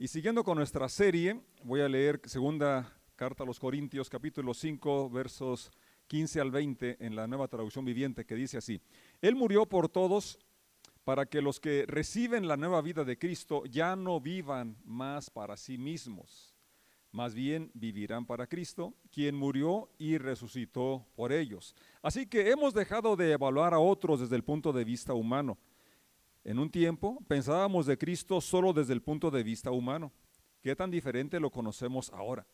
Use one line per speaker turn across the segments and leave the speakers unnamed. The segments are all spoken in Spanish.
Y siguiendo con nuestra serie, voy a leer segunda carta a los Corintios, capítulo 5, versos 15 al 20 en la nueva traducción viviente, que dice así, Él murió por todos para que los que reciben la nueva vida de Cristo ya no vivan más para sí mismos, más bien vivirán para Cristo, quien murió y resucitó por ellos. Así que hemos dejado de evaluar a otros desde el punto de vista humano en un tiempo pensábamos de Cristo solo desde el punto de vista humano. ¿Qué tan diferente lo conocemos ahora?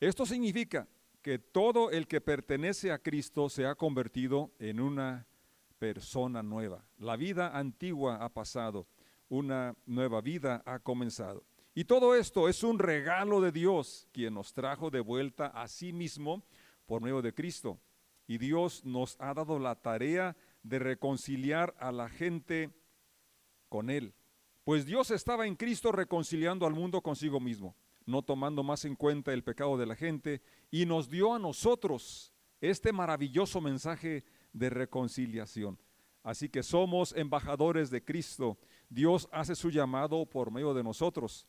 Esto significa que todo el que pertenece a Cristo se ha convertido en una persona nueva. La vida antigua ha pasado, una nueva vida ha comenzado. Y todo esto es un regalo de Dios, quien nos trajo de vuelta a sí mismo por medio de Cristo. Y Dios nos ha dado la tarea de reconciliar a la gente con Él. Pues Dios estaba en Cristo reconciliando al mundo consigo mismo, no tomando más en cuenta el pecado de la gente, y nos dio a nosotros este maravilloso mensaje de reconciliación. Así que somos embajadores de Cristo. Dios hace su llamado por medio de nosotros.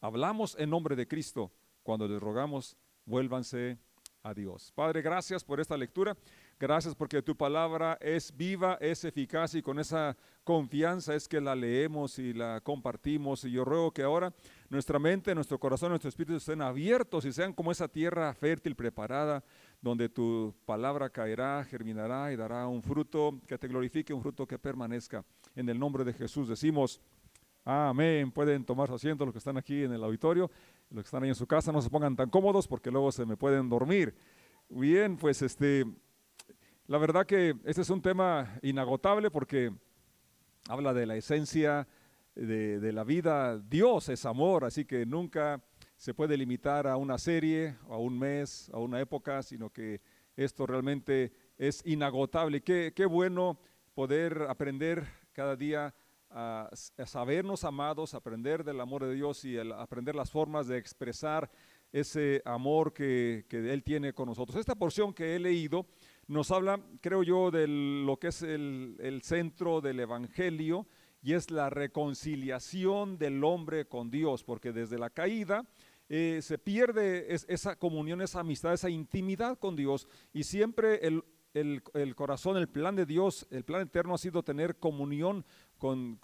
Hablamos en nombre de Cristo. Cuando les rogamos, vuélvanse a Dios. Padre, gracias por esta lectura. Gracias porque tu palabra es viva, es eficaz y con esa confianza es que la leemos y la compartimos. Y yo ruego que ahora nuestra mente, nuestro corazón, nuestro espíritu estén abiertos y sean como esa tierra fértil preparada donde tu palabra caerá, germinará y dará un fruto que te glorifique, un fruto que permanezca. En el nombre de Jesús decimos, amén. Pueden tomar asiento los que están aquí en el auditorio, los que están ahí en su casa, no se pongan tan cómodos porque luego se me pueden dormir. Bien, pues este la verdad que este es un tema inagotable porque habla de la esencia de, la vida. Dios es amor, así que nunca se puede limitar a una serie, a un mes, a una época, sino que esto realmente es inagotable. Qué, qué bueno poder aprender cada día a, sabernos amados, aprender del amor de Dios y aprender las formas de expresar ese amor que, que Él tiene con nosotros. Esta porción que he leído nos habla, creo yo, de lo que es el, centro del Evangelio y es la reconciliación del hombre con Dios, porque desde la caída eh, se pierde esa comunión, esa amistad, esa intimidad con Dios y siempre el, corazón, el plan de Dios, el plan eterno ha sido tener comunión con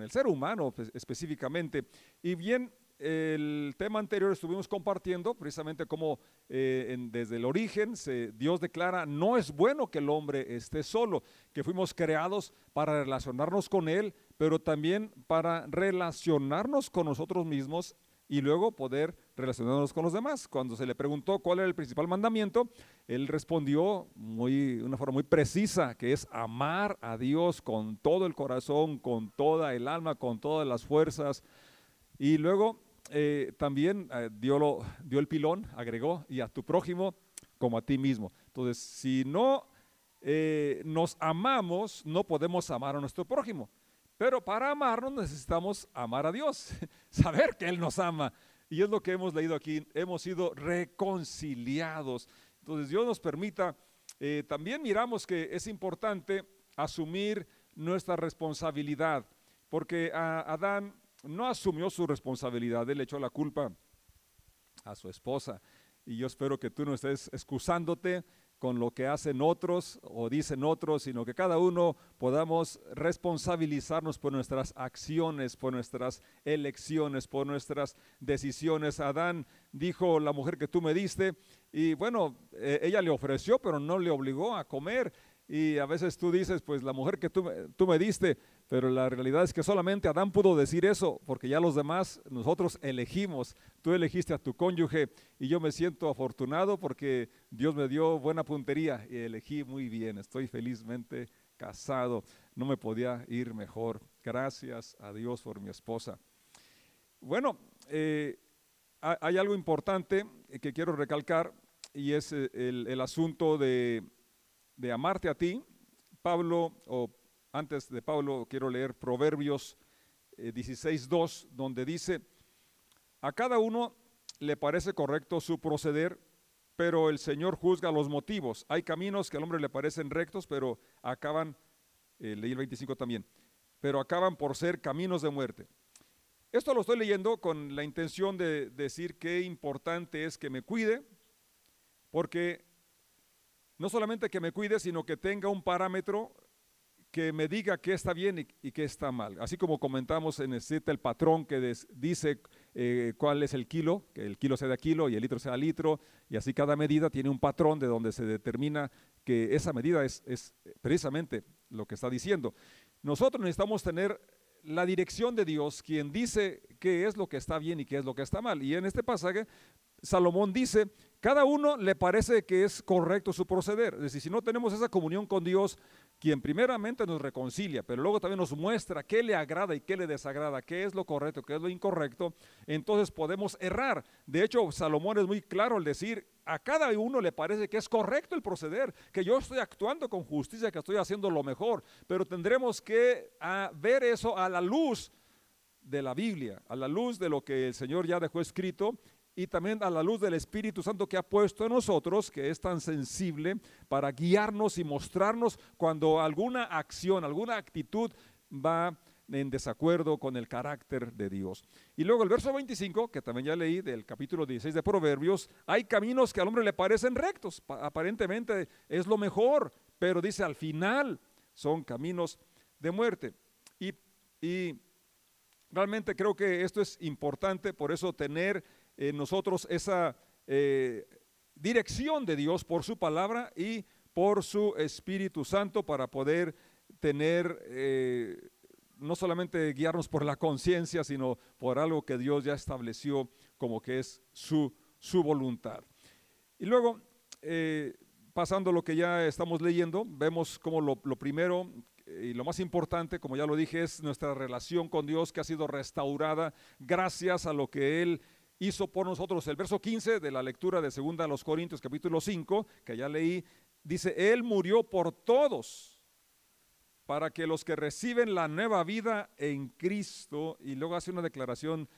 el ser humano pues, específicamente. Y bien, el tema anterior estuvimos compartiendo precisamente cómo eh, desde el origen Dios declara, no es bueno que el hombre esté solo, que fuimos creados para relacionarnos con Él, pero también para relacionarnos con nosotros mismos y luego poder relacionarnos con los demás. Cuando se le preguntó cuál era el principal mandamiento, él respondió muy, de una forma muy precisa, que es amar a Dios con todo el corazón, con toda el alma, con todas las fuerzas. Y luego eh, también eh, dio, lo, dio el pilón, agregó, y a tu prójimo como a ti mismo. Entonces, si no eh, nos amamos, no podemos amar a nuestro prójimo. Pero para amarnos necesitamos amar a Dios, saber que Él nos ama. Y es lo que hemos leído aquí, hemos sido reconciliados. Entonces Dios nos permita, también miramos que es importante asumir nuestra responsabilidad, porque a Adán no asumió su responsabilidad, él echó la culpa a su esposa. Y yo espero que tú no estés excusándote con lo que hacen otros o dicen otros, sino que cada uno podamos responsabilizarnos por nuestras acciones, por nuestras elecciones, por nuestras decisiones. Adán dijo, la mujer que tú me diste, y bueno, eh, ella le ofreció, pero no le obligó a comer. Y a veces tú dices, pues la mujer que tú, tú me diste, pero la realidad es que solamente Adán pudo decir eso, porque ya los demás, nosotros elegimos. Tú elegiste a tu cónyuge y yo me siento afortunado porque Dios me dio buena puntería y elegí muy bien. Estoy felizmente casado. No me podía ir mejor. Gracias a Dios por mi esposa. Bueno, eh, hay algo importante que quiero recalcar y es eh, el, asunto de, de amarte a ti. Pablo o antes de Pablo quiero leer Proverbios 16.2, eh, donde dice, a cada uno le parece correcto su proceder, pero el Señor juzga los motivos. Hay caminos que al hombre le parecen rectos, pero acaban, eh, leí el 25 también, pero acaban por ser caminos de muerte. Esto lo estoy leyendo con la intención de decir qué importante es que me cuide, porque no solamente que me cuide, sino que tenga un parámetro que me diga qué está bien y, qué está mal. Así como comentamos, se necesita el patrón que dice eh, cuál es el kilo, que el kilo sea de kilo y el litro sea litro, y así cada medida tiene un patrón de donde se determina que esa medida es, es precisamente lo que está diciendo. Nosotros necesitamos tener la dirección de Dios, quien dice qué es lo que está bien y qué es lo que está mal. Y en este pasaje, Salomón dice, cada uno le parece que es correcto su proceder. Es decir, si no tenemos esa comunión con Dios, quien primeramente nos reconcilia, pero luego también nos muestra qué le agrada y qué le desagrada, qué es lo correcto, qué es lo incorrecto, entonces podemos errar. De hecho, Salomón es muy claro al decir, a cada uno le parece que es correcto el proceder, que yo estoy actuando con justicia, que estoy haciendo lo mejor, pero tendremos que ah, ver eso a la luz de la Biblia, a la luz de lo que el Señor ya dejó escrito y también a la luz del Espíritu Santo que ha puesto en nosotros, que es tan sensible para guiarnos y mostrarnos cuando alguna acción, alguna actitud va en desacuerdo con el carácter de Dios. Y luego el verso 25, que también ya leí del capítulo 16 de Proverbios, hay caminos que al hombre le parecen rectos, aparentemente es lo mejor, pero dice al final son caminos de muerte. Y, y realmente creo que esto es importante, por eso tener en nosotros esa eh, dirección de Dios por su palabra y por su Espíritu Santo para poder tener, eh, no solamente guiarnos por la conciencia, sino por algo que Dios ya estableció como que es su, su voluntad. Y luego, eh, pasando lo que ya estamos leyendo, vemos como lo, lo primero y lo más importante, como ya lo dije, es nuestra relación con Dios que ha sido restaurada gracias a lo que Él hizo por nosotros. El verso 15 de la lectura de segunda a los Corintios capítulo 5, que ya leí, dice, Él murió por todos para que los que reciben la nueva vida en Cristo, y luego hace una declaración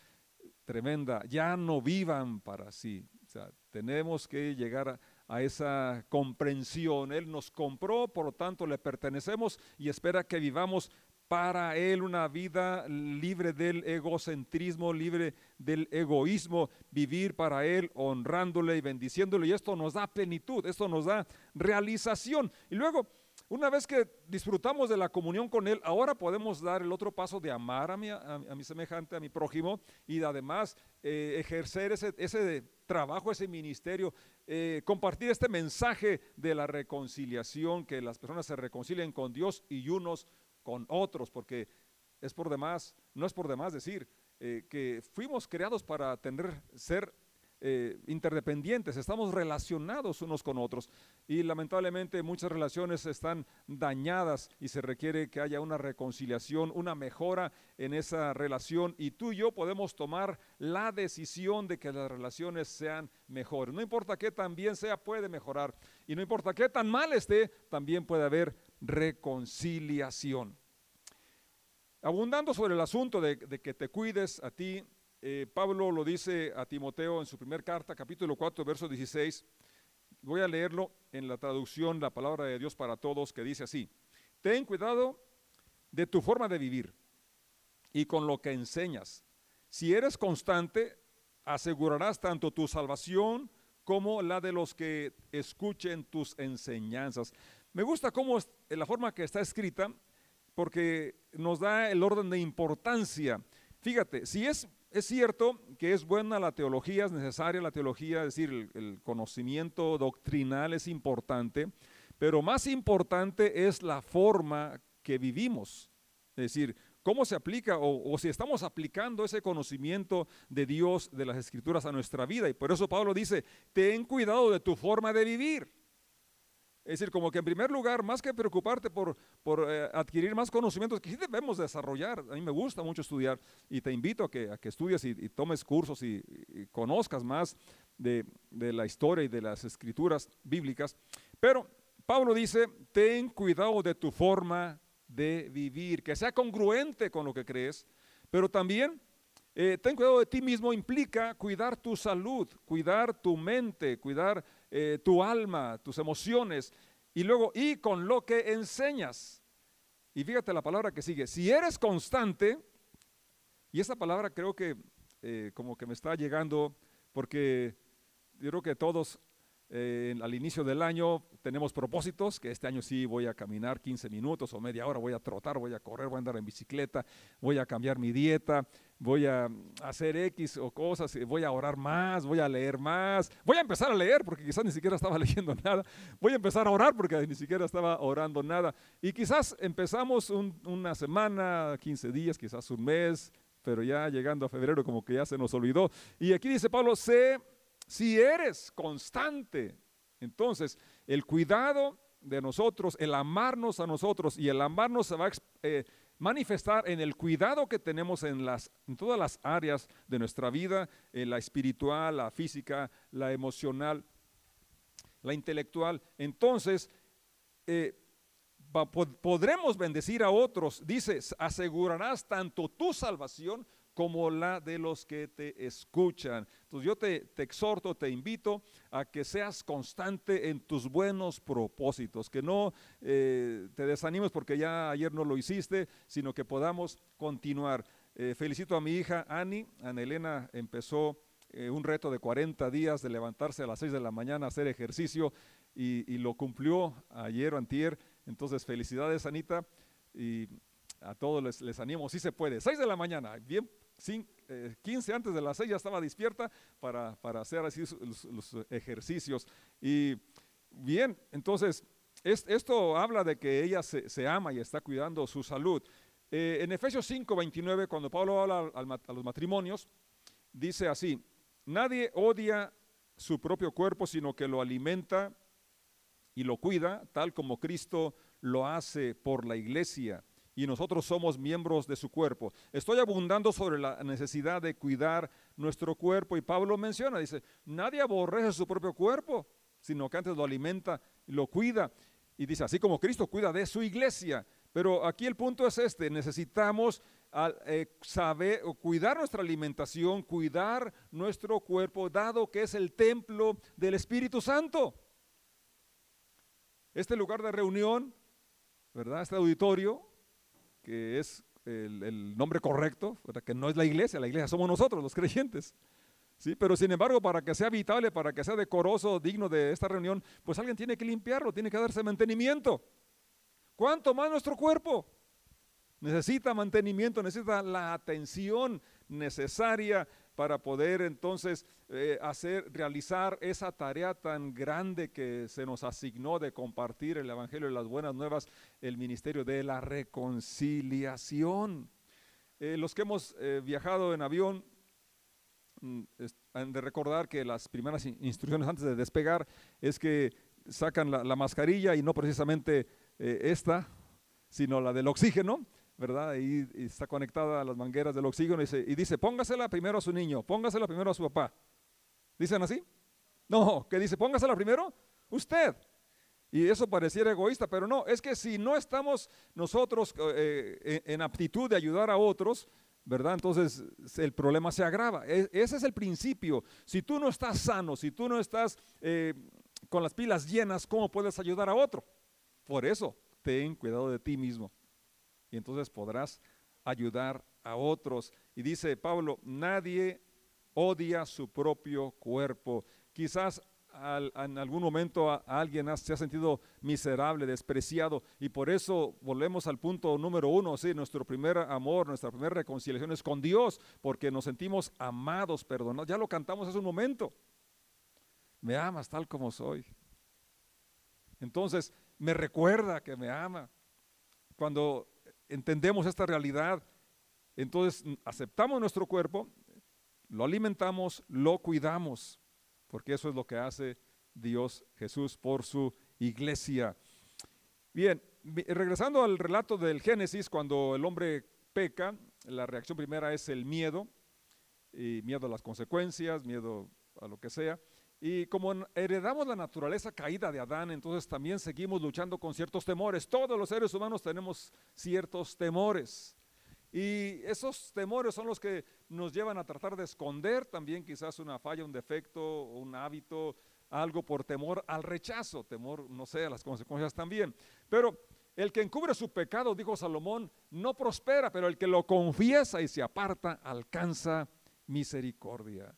tremenda, ya no vivan para sí. O sea, tenemos que llegar a esa comprensión. Él nos compró, por lo tanto le pertenecemos y espera que vivamos para Él una vida libre del egocentrismo, libre del egoísmo, vivir para Él honrándole y bendiciéndole. Y esto nos da plenitud, esto nos da realización. Y luego, una vez que disfrutamos de la comunión con Él, ahora podemos dar el otro paso de amar a mi, a, mi semejante, a mi prójimo, y además eh, ejercer ese, ese, trabajo, ese ministerio, eh, compartir este mensaje de la reconciliación, que las personas se reconcilien con Dios y unos con otros, porque es por demás, no es por demás decir eh, que fuimos creados para tener, ser eh, interdependientes, estamos relacionados unos con otros. Y lamentablemente muchas relaciones están dañadas y se requiere que haya una reconciliación, una mejora en esa relación. Y tú y yo podemos tomar la decisión de que las relaciones sean mejores. No importa qué tan bien sea, puede mejorar. Y no importa qué tan mal esté, también puede haber reconciliación. Abundando sobre el asunto de, que te cuides a ti, eh, Pablo lo dice a Timoteo en su primer carta, capítulo 4, verso 16. Voy a leerlo en la traducción, la palabra de Dios para todos, que dice así, ten cuidado de tu forma de vivir y con lo que enseñas. Si eres constante, asegurarás tanto tu salvación como la de los que escuchen tus enseñanzas. Me gusta cómo es, la forma que está escrita, porque nos da el orden de importancia. Fíjate, si es, es cierto que es buena la teología, es necesaria la teología, es decir, el, conocimiento doctrinal es importante, pero más importante es la forma que vivimos. Es decir, cómo se aplica o, si estamos aplicando ese conocimiento de Dios, de las escrituras a nuestra vida. Y por eso Pablo dice, ten cuidado de tu forma de vivir. Es decir, como que en primer lugar, más que preocuparte por, por eh, adquirir más conocimientos, que sí debemos desarrollar, a mí me gusta mucho estudiar y te invito a que, a estudies y, tomes cursos y, conozcas más de, de, la historia y de las escrituras bíblicas. Pero Pablo dice, ten cuidado de tu forma de vivir, que sea congruente con lo que crees, pero también eh, ten cuidado de ti mismo implica cuidar tu salud, cuidar tu mente, cuidar eh, tu alma, tus emociones, y luego, y con lo que enseñas. Y fíjate la palabra que sigue, si eres constante, Y esta palabra creo que eh, como que me está llegando porque yo creo que todos eh, al inicio del año tenemos propósitos, que este año sí voy a caminar 15 minutos o media hora, voy a trotar, voy a correr, voy a andar en bicicleta, voy a cambiar mi dieta, voy a hacer X o cosas, voy a orar más, voy a leer más, voy a empezar a leer porque quizás ni siquiera estaba leyendo nada, voy a empezar a orar porque ni siquiera estaba orando nada. Y quizás empezamos una semana, 15 días, quizás un mes, pero ya llegando a febrero como que ya se nos olvidó. Y aquí dice Pablo, sé si eres constante, entonces el cuidado de nosotros, el amarnos a nosotros y el amarnos se va a eh, manifestar en el cuidado que tenemos en, las, en todas las áreas de nuestra vida, en la espiritual, la física, la emocional, la intelectual. Entonces, eh, podremos bendecir a otros. Dice, asegurarás tanto tu salvación como la de los que te escuchan. Entonces yo te, exhorto, te invito a que seas constante en tus buenos propósitos, que no eh, te desanimes porque ya ayer no lo hiciste, sino que podamos continuar. Eh, felicito a mi hija Ani, Ana Elena empezó eh, un reto de 40 días de levantarse a las 6 de la mañana a hacer ejercicio y, lo cumplió ayer o antier. Entonces felicidades Anita y a todos les, les animo, si se puede. 6 de la mañana, bien 15 eh, antes de las 6 ya estaba despierta para, hacer así los, ejercicios. Y bien, entonces, esto habla de que ella se, ama y está cuidando su salud. Eh, en Efesios 5, 29, cuando Pablo habla a los matrimonios, dice así, nadie odia su propio cuerpo, sino que lo alimenta y lo cuida, tal como Cristo lo hace por la iglesia y nosotros somos miembros de su cuerpo. Estoy abundando sobre la necesidad de cuidar nuestro cuerpo y Pablo menciona, dice, nadie aborrece su propio cuerpo, sino que antes lo alimenta y lo cuida. Y dice, así como Cristo cuida de su iglesia. Pero aquí el punto es este, necesitamos eh, saber o cuidar nuestra alimentación, cuidar nuestro cuerpo, dado que es el templo del Espíritu Santo. Este lugar de reunión, ¿verdad? Este auditorio que es el, nombre correcto, que no es la iglesia, la iglesia somos nosotros, los creyentes. ¿sí? Pero sin embargo, para que sea habitable, para que sea decoroso, digno de esta reunión, pues alguien tiene que limpiarlo, tiene que darse mantenimiento. ¿Cuánto más nuestro cuerpo? Necesita mantenimiento, necesita la atención necesaria para poder entonces eh, hacer, realizar esa tarea tan grande que se nos asignó de compartir el Evangelio y las buenas nuevas, el ministerio de la reconciliación. Eh, los que hemos eh, viajado en avión, mm, han de recordar que las primeras instrucciones antes de despegar es que sacan la mascarilla y no precisamente esta, sino la del oxígeno ¿verdad? Y, está conectada a las mangueras del oxígeno y dice, y dice, póngasela primero a su niño, póngasela primero a su papá. ¿Dicen así? No, que dice, póngasela primero usted. Y eso pareciera egoísta, pero no, es que si no estamos nosotros eh, en aptitud de ayudar a otros, ¿verdad? Entonces el problema se agrava. E, ese es el principio. Si tú no estás sano, si tú no estás eh, con las pilas llenas, ¿cómo puedes ayudar a otro? Por eso, ten cuidado de ti mismo y entonces podrás ayudar a otros. Y dice Pablo, nadie odia su propio cuerpo. Quizás en algún momento alguien se ha sentido miserable, despreciado, y por eso volvemos al punto número uno, sí, nuestro primer amor, nuestra primera reconciliación es con Dios, porque nos sentimos amados, perdonados. Ya lo cantamos hace un momento. Me amas tal como soy. Entonces, me recuerda que me ama. Cuando entendemos esta realidad, entonces aceptamos nuestro cuerpo, lo alimentamos, lo cuidamos, porque eso es lo que hace Dios Jesús por su iglesia. Bien, regresando al relato del Génesis, cuando el hombre peca, la reacción primera es el miedo, miedo a las consecuencias, miedo a lo que sea. Y como heredamos la naturaleza caída de Adán, entonces también seguimos luchando con ciertos temores. Todos los seres humanos tenemos ciertos temores. Y esos temores son los que nos llevan a tratar de esconder también quizás una falla, un defecto, un hábito, algo por temor al rechazo, temor, no sé, a las consecuencias también. Pero el que encubre su pecado, dijo Salomón, no prospera, pero el que lo confiesa y se aparta alcanza misericordia.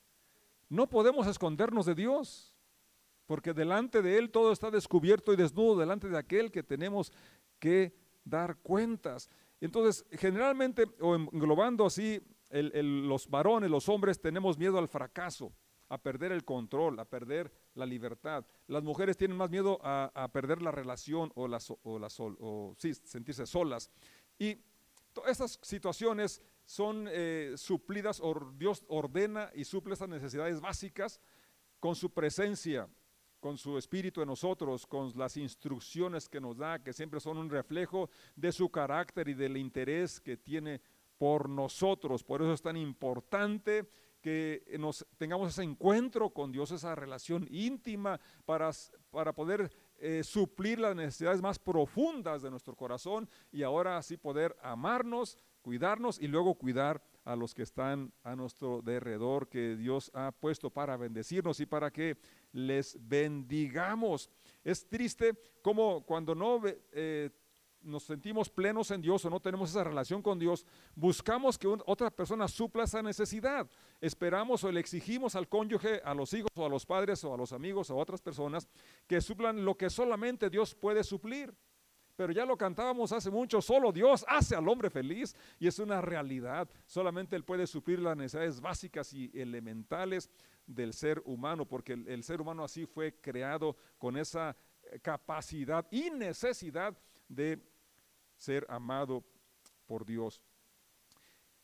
No podemos escondernos de Dios, porque delante de Él todo está descubierto y desnudo, delante de aquel que tenemos que dar cuentas. Entonces, generalmente, o englobando así, los varones, los hombres, tenemos miedo al fracaso, a perder el control, a perder la libertad. Las mujeres tienen más miedo a, perder la relación o, las, o, o sí, sentirse solas. Y estas situaciones son eh, suplidas, o Dios ordena y suple estas necesidades básicas con su presencia, con su espíritu en nosotros, con las instrucciones que nos da, que siempre son un reflejo de su carácter y del interés que tiene por nosotros. Por eso es tan importante que nos tengamos ese encuentro con Dios, esa relación íntima para, para poder eh, suplir las necesidades más profundas de nuestro corazón y ahora así poder amarnos, cuidarnos y luego cuidar a los que están a nuestro derredor que Dios ha puesto para bendecirnos y para que les bendigamos. Es triste como cuando no eh, nos sentimos plenos en Dios o no tenemos esa relación con Dios, buscamos que otra persona supla esa necesidad. Esperamos o le exigimos al cónyuge, a los hijos o a los padres o a los amigos o a otras personas que suplan lo que solamente Dios puede suplir. Pero ya lo cantábamos hace mucho, solo Dios hace al hombre feliz y es una realidad. Solamente Él puede suplir las necesidades básicas y elementales del ser humano, porque el, ser humano así fue creado con esa capacidad y necesidad de ser amado por Dios.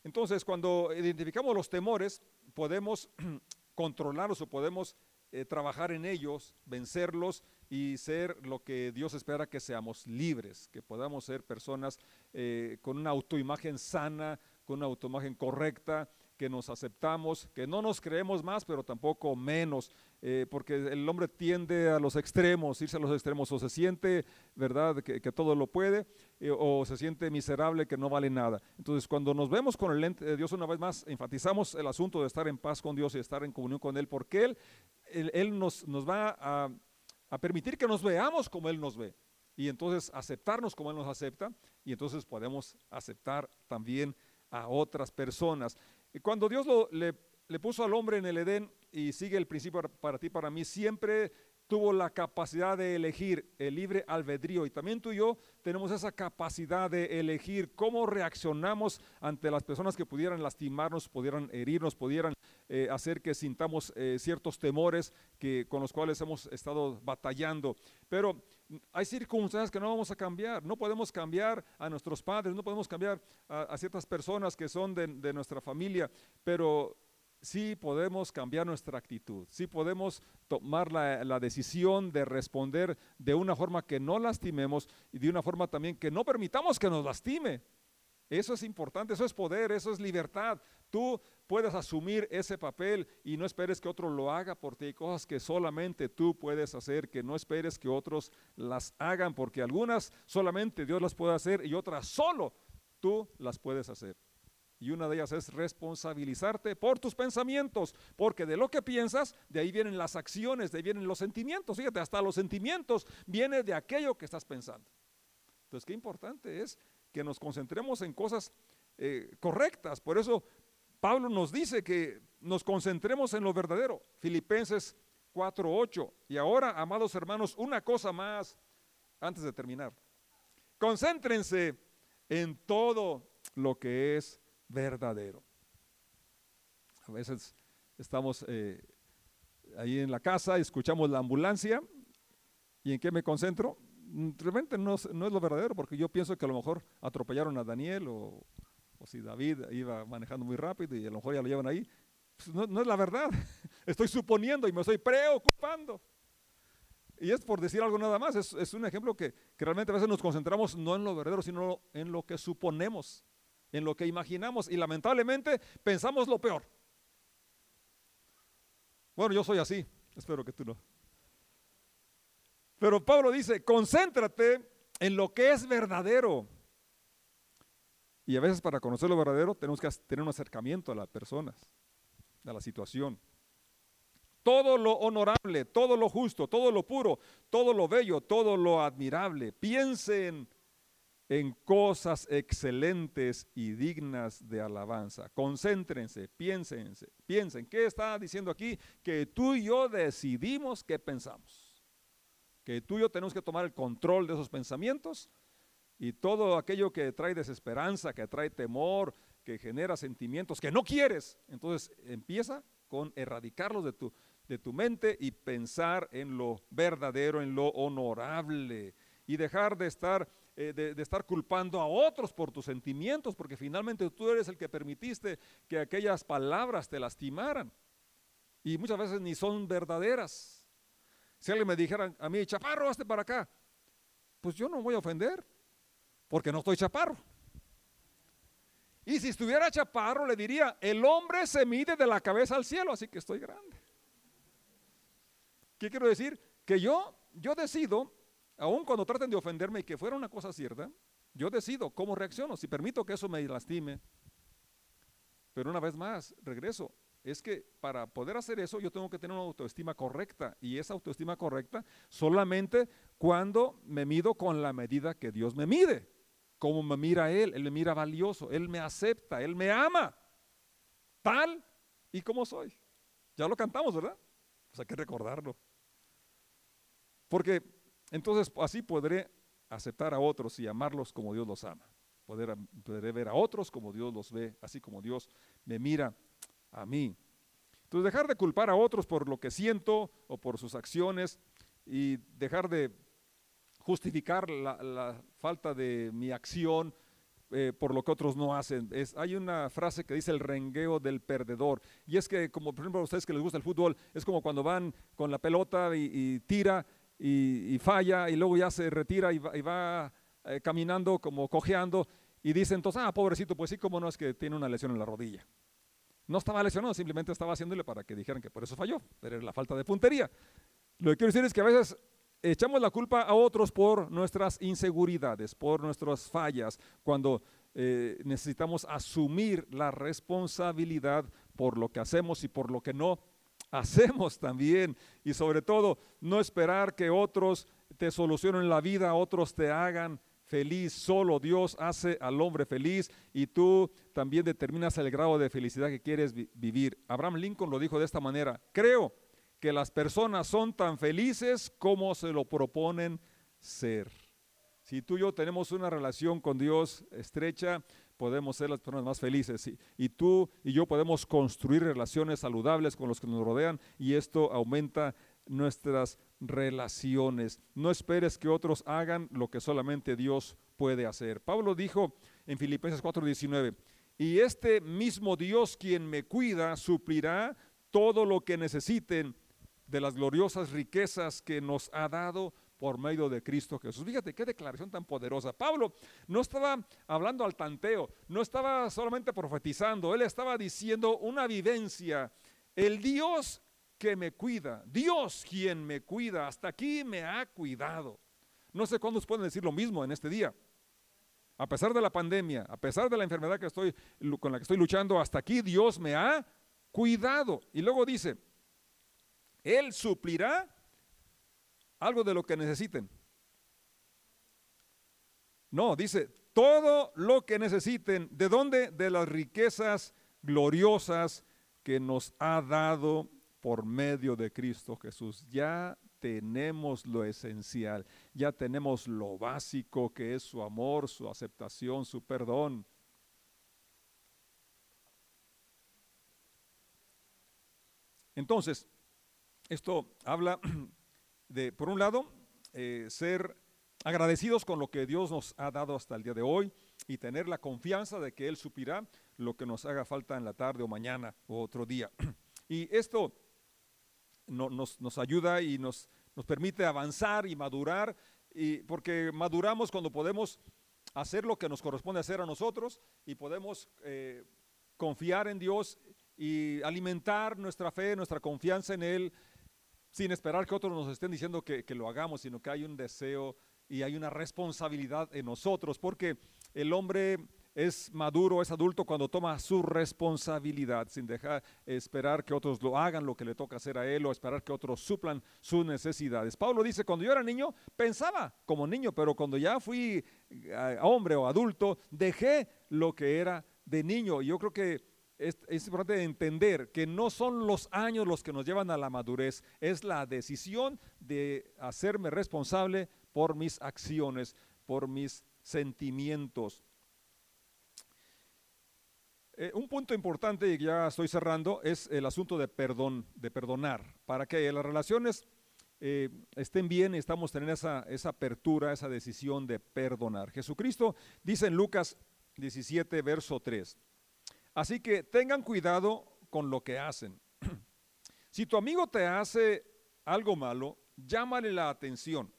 Entonces, cuando identificamos los temores, podemos controlarlos o podemos eh, trabajar en ellos, vencerlos y ser lo que Dios espera que seamos libres, que podamos ser personas eh, con una autoimagen sana, con una autoimagen correcta, que nos aceptamos, que no nos creemos más, pero tampoco menos, eh, porque el hombre tiende a los extremos, irse a los extremos, o se siente, ¿verdad?, que, todo lo puede, o se siente miserable, que no vale nada. Entonces, cuando nos vemos con el lente de Dios una vez más, enfatizamos el asunto de estar en paz con Dios y estar en comunión con Él, porque Él, Él, nos, va a, permitir que nos veamos como Él nos ve y entonces aceptarnos como Él nos acepta y entonces podemos aceptar también a otras personas. Y cuando Dios le, le, puso al hombre en el Edén y sigue el principio para ti, para mí, siempre tuvo la capacidad de elegir el libre albedrío y también tú y yo tenemos esa capacidad de elegir cómo reaccionamos ante las personas que pudieran lastimarnos, pudieran herirnos, pudieran eh, hacer que sintamos eh, ciertos temores que, con los cuales hemos estado batallando. Pero hay circunstancias que no vamos a cambiar, no podemos cambiar a nuestros padres, no podemos cambiar a, ciertas personas que son de, de nuestra familia, pero sí podemos cambiar nuestra actitud, sí podemos tomar la, decisión de responder de una forma que no lastimemos y de una forma también que no permitamos que nos lastime. Eso es importante, eso es poder, eso es libertad. Tú puedes asumir ese papel y no esperes que otro lo haga por ti. Hay cosas que solamente tú puedes hacer, que no esperes que otros las hagan, porque algunas solamente Dios las puede hacer y otras solo tú las puedes hacer. Y una de ellas es responsabilizarte por tus pensamientos, porque de lo que piensas, de ahí vienen las acciones, de ahí vienen los sentimientos. Fíjate, hasta los sentimientos vienen de aquello que estás pensando. Entonces, qué importante es que nos concentremos en cosas eh, correctas. Por eso Pablo nos dice que nos concentremos en lo verdadero. Filipenses 4:8. Y ahora, amados hermanos, una cosa más antes de terminar. Concéntrense en todo lo que es verdadero. A veces estamos eh, ahí en la casa, escuchamos la ambulancia y en qué me concentro. Realmente no, es lo verdadero porque yo pienso que a lo mejor atropellaron a Daniel o, si David iba manejando muy rápido y a lo mejor ya lo llevan ahí. Pues no, es la verdad. Estoy suponiendo y me estoy preocupando. Y es por decir algo nada más, es, un ejemplo que, que, realmente a veces nos concentramos no en lo verdadero, sino en lo que suponemos en lo que imaginamos y lamentablemente pensamos lo peor. Bueno, yo soy así, espero que tú no. Pero Pablo dice, concéntrate en lo que es verdadero. Y a veces para conocer lo verdadero tenemos que tener un acercamiento a las personas, a la situación. Todo lo honorable, todo lo justo, todo lo puro, todo lo bello, todo lo admirable. Piensen en cosas excelentes y dignas de alabanza. Concéntrense, piénsense, piensen. ¿Qué está diciendo aquí? Que tú y yo decidimos qué pensamos. Que tú y yo tenemos que tomar el control de esos pensamientos y todo aquello que trae desesperanza, que trae temor, que genera sentimientos que no quieres. Entonces empieza con erradicarlos de tu, de tu mente y pensar en lo verdadero, en lo honorable y dejar de estar eh, de, estar culpando a otros por tus sentimientos, porque finalmente tú eres el que permitiste que aquellas palabras te lastimaran. Y muchas veces ni son verdaderas. Si alguien me dijera a mí, chaparro, hazte para acá, pues yo no voy a ofender, porque no estoy chaparro. Y si estuviera chaparro, le diría, el hombre se mide de la cabeza al cielo, así que estoy grande. ¿Qué quiero decir? Que yo, yo decido aun cuando traten de ofenderme y que fuera una cosa cierta, yo decido cómo reacciono, si permito que eso me lastime. Pero una vez más, regreso, es que para poder hacer eso yo tengo que tener una autoestima correcta y esa autoestima correcta solamente cuando me mido con la medida que Dios me mide. Como me mira Él, Él me mira valioso, Él me acepta, Él me ama, tal y como soy. Ya lo cantamos, ¿verdad? Pues hay que recordarlo. Porque entonces así podré aceptar a otros y amarlos como Dios los ama. Poder, podré ver a otros como Dios los ve, así como Dios me mira a mí. Entonces dejar de culpar a otros por lo que siento o por sus acciones y dejar de justificar la, falta de mi acción eh, por lo que otros no hacen. Hay una frase que dice el rengueo del perdedor. Y es que, como por ejemplo a ustedes que les gusta el fútbol, es como cuando van con la pelota y tira y, falla y luego ya se retira y va, eh, caminando como cojeando y dice entonces, ah, pobrecito, pues sí, como no es que tiene una lesión en la rodilla. No estaba lesionado, simplemente estaba haciéndole para que dijeran que por eso falló, pero era la falta de puntería. Lo que quiero decir es que a veces echamos la culpa a otros por nuestras inseguridades, por nuestras fallas, cuando eh, necesitamos asumir la responsabilidad por lo que hacemos y por lo que no hacemos también. Y sobre todo, no esperar que otros te solucionen la vida, otros te hagan feliz. Solo Dios hace al hombre feliz y tú también determinas el grado de felicidad que quieres vivir. Abraham Lincoln lo dijo de esta manera. Creo que las personas son tan felices como se lo proponen ser. Si tú y yo tenemos una relación con Dios estrecha, podemos ser las personas más felices. Y, tú y yo podemos construir relaciones saludables con los que nos rodean y esto aumenta nuestras relaciones. No esperes que otros hagan lo que solamente Dios puede hacer. Pablo dijo en Filipenses 4:19, y este mismo Dios quien me cuida suplirá todo lo que necesiten de las gloriosas riquezas que nos ha dado por medio de Cristo Jesús. Fíjate qué declaración tan poderosa. Pablo no estaba hablando al tanteo, no estaba solamente profetizando, él estaba diciendo una vivencia. El Dios que me cuida, Dios quien me cuida, hasta aquí me ha cuidado. No sé cuántos pueden decir lo mismo en este día. A pesar de la pandemia, a pesar de la enfermedad que estoy, con la que estoy luchando, hasta aquí Dios me ha cuidado. Y luego dice, Él suplirá algo de lo que necesiten. No, dice, todo lo que necesiten. ¿De dónde? De las riquezas gloriosas que nos ha dado por medio de Cristo Jesús. Ya tenemos lo esencial, ya tenemos lo básico que es su amor, su aceptación, su perdón. Entonces, esto habla de, por un lado, eh, ser agradecidos con lo que Dios nos ha dado hasta el día de hoy y tener la confianza de que Él supirá lo que nos haga falta en la tarde o mañana o otro día. Y esto nos, ayuda y nos, nos permite avanzar y madurar, y porque maduramos cuando podemos hacer lo que nos corresponde hacer a nosotros y podemos eh, confiar en Dios y alimentar nuestra fe, nuestra confianza en Él sin esperar que otros nos estén diciendo que, lo hagamos, sino que hay un deseo y hay una responsabilidad en nosotros, porque el hombre es maduro, es adulto cuando toma su responsabilidad sin dejar esperar que otros lo hagan lo que le toca hacer a él o esperar que otros suplan sus necesidades. Pablo dice, cuando yo era niño pensaba como niño, pero cuando ya fui eh, hombre o adulto, dejé lo que era de niño. Yo creo que es, es, importante entender que no son los años los que nos llevan a la madurez, es la decisión de hacerme responsable por mis acciones, por mis sentimientos. Eh, un punto importante, y ya estoy cerrando, es el asunto de perdón, de perdonar, para que las relaciones eh, estén bien y estamos teniendo esa, esa apertura, esa decisión de perdonar. Jesucristo dice en Lucas 17, verso 3, así que tengan cuidado con lo que hacen. si tu amigo te hace algo malo, llámale la atención.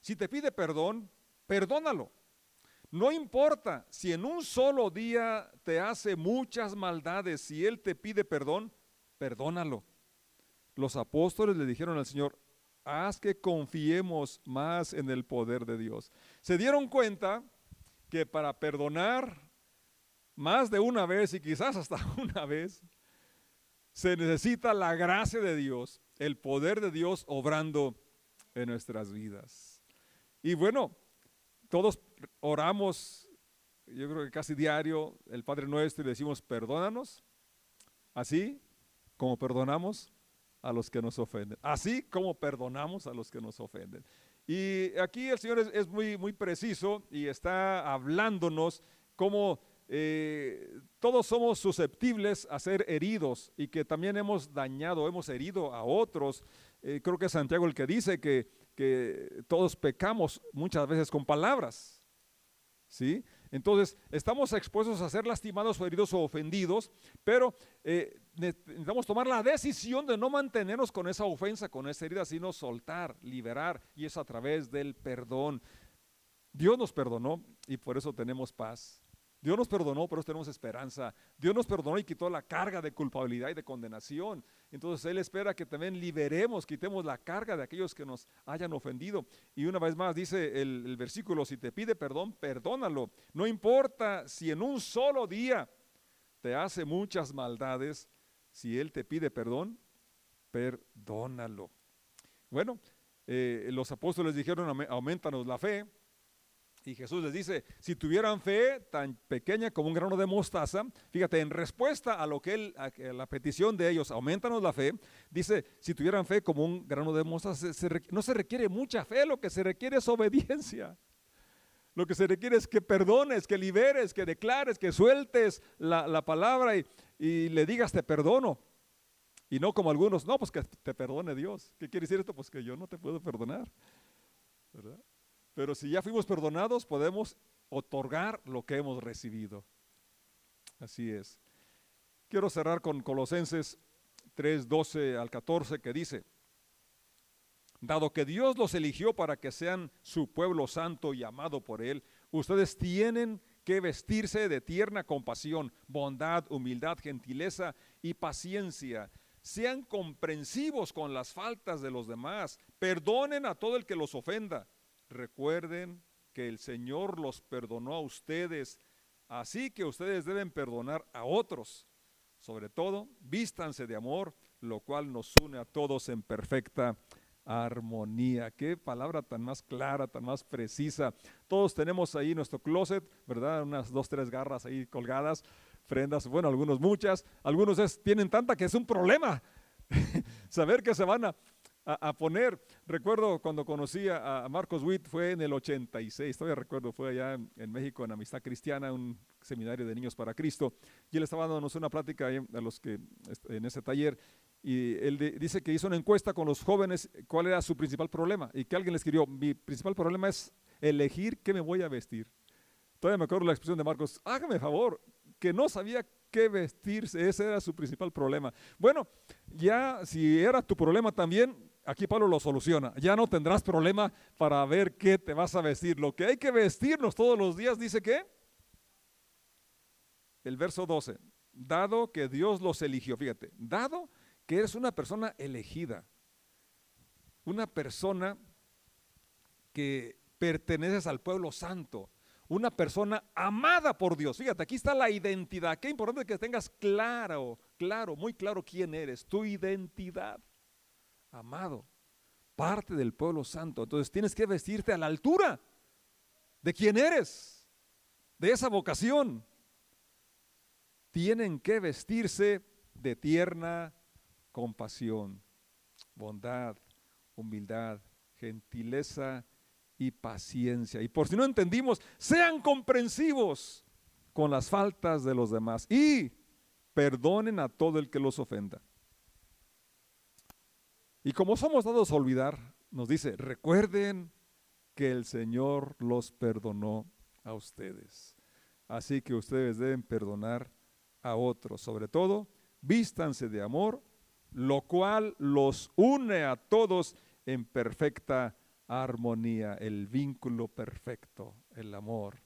Si te pide perdón, perdónalo. No importa si en un solo día te hace muchas maldades, si Él te pide perdón, perdónalo. Los apóstoles le dijeron al Señor, haz que confiemos más en el poder de Dios. Se dieron cuenta que para perdonar más de una vez y quizás hasta una vez, se necesita la gracia de Dios, el poder de Dios obrando en nuestras vidas. Y bueno, todos oramos, yo creo que casi diario, el Padre Nuestro y decimos, perdónanos, así como perdonamos a los que nos ofenden, así como perdonamos a los que nos ofenden. Y aquí el Señor es, muy, muy preciso y está hablándonos cómo eh, todos somos susceptibles a ser heridos y que también hemos dañado, hemos herido a otros. Eh, creo que es Santiago el que dice que que todos pecamos muchas veces con palabras. ¿Sí? Entonces, estamos expuestos a ser lastimados o heridos o ofendidos, pero eh, necesitamos tomar la decisión de no mantenernos con esa ofensa, con esa herida, sino soltar, liberar, y es a través del perdón. Dios nos perdonó y por eso tenemos paz. Dios nos perdonó, pero tenemos esperanza. Dios nos perdonó y quitó la carga de culpabilidad y de condenación. Entonces Él espera que también liberemos, quitemos la carga de aquellos que nos hayan ofendido. Y una vez más dice el, versículo, si te pide perdón, perdónalo. No importa si en un solo día te hace muchas maldades, si Él te pide perdón, perdónalo. Bueno, eh, los apóstoles dijeron, aumentanos la fe. Y Jesús les dice, si tuvieran fe tan pequeña como un grano de mostaza, fíjate, en respuesta a lo que él, a la petición de ellos, aumentanos la fe, dice, si tuvieran fe como un grano de mostaza, no se requiere mucha fe, lo que se requiere es obediencia. Lo que se requiere es que perdones, que liberes, que declares, que sueltes la, palabra y, y le digas te perdono. Y no como algunos, no, pues que te perdone Dios. ¿Qué quiere decir esto? Pues que yo no te puedo perdonar. ¿Verdad? Pero si ya fuimos perdonados, podemos otorgar lo que hemos recibido. Así es. Quiero cerrar con Colosenses 3, 12 al 14 que dice, dado que Dios los eligió para que sean su pueblo santo y amado por Él, ustedes tienen que vestirse de tierna compasión, bondad, humildad, gentileza y paciencia. Sean comprensivos con las faltas de los demás, perdonen a todo el que los ofenda Recuerden que el Señor los perdonó a ustedes, así que ustedes deben perdonar a otros. Sobre todo, vístanse de amor, lo cual nos une a todos en perfecta armonía. Qué palabra tan más clara, tan más precisa. Todos tenemos ahí nuestro closet, ¿verdad? Unas dos, tres garras ahí colgadas, prendas, bueno, algunos muchas, algunos tienen tanta que es un problema. Saber que se van a, a, poner. Recuerdo cuando conocí a, Marcos Witt, fue en el 86, todavía recuerdo, fue allá en, México en Amistad Cristiana, un seminario de niños para Cristo, y él estaba dándonos una plática a los que en ese taller, y él dice que hizo una encuesta con los jóvenes cuál era su principal problema, y que alguien le escribió, mi principal problema es elegir qué me voy a vestir. Todavía me acuerdo la expresión de Marcos, hágame favor, que no sabía qué vestirse, ese era su principal problema. Bueno, ya si era tu problema también, aquí Pablo lo soluciona. Ya no tendrás problema para ver qué te vas a vestir. Lo que hay que vestirnos todos los días, dice que, el verso 12, dado que Dios los eligió, fíjate, dado que eres una persona elegida, una persona que perteneces al pueblo santo, una persona amada por Dios. Fíjate, aquí está la identidad. Qué importante que tengas claro, claro, muy claro quién eres, tu identidad. Amado, parte del pueblo santo. Entonces tienes que vestirte a la altura de quién eres, de esa vocación. Tienen que vestirse de tierna compasión, bondad, humildad, gentileza y paciencia. Y por si no entendimos, sean comprensivos con las faltas de los demás y perdonen a todo el que los ofenda. Y como somos dados a olvidar, nos dice, recuerden que el Señor los perdonó a ustedes. Así que ustedes deben perdonar a otros. Sobre todo, vístanse de amor, lo cual los une a todos en perfecta armonía, el vínculo perfecto, el amor.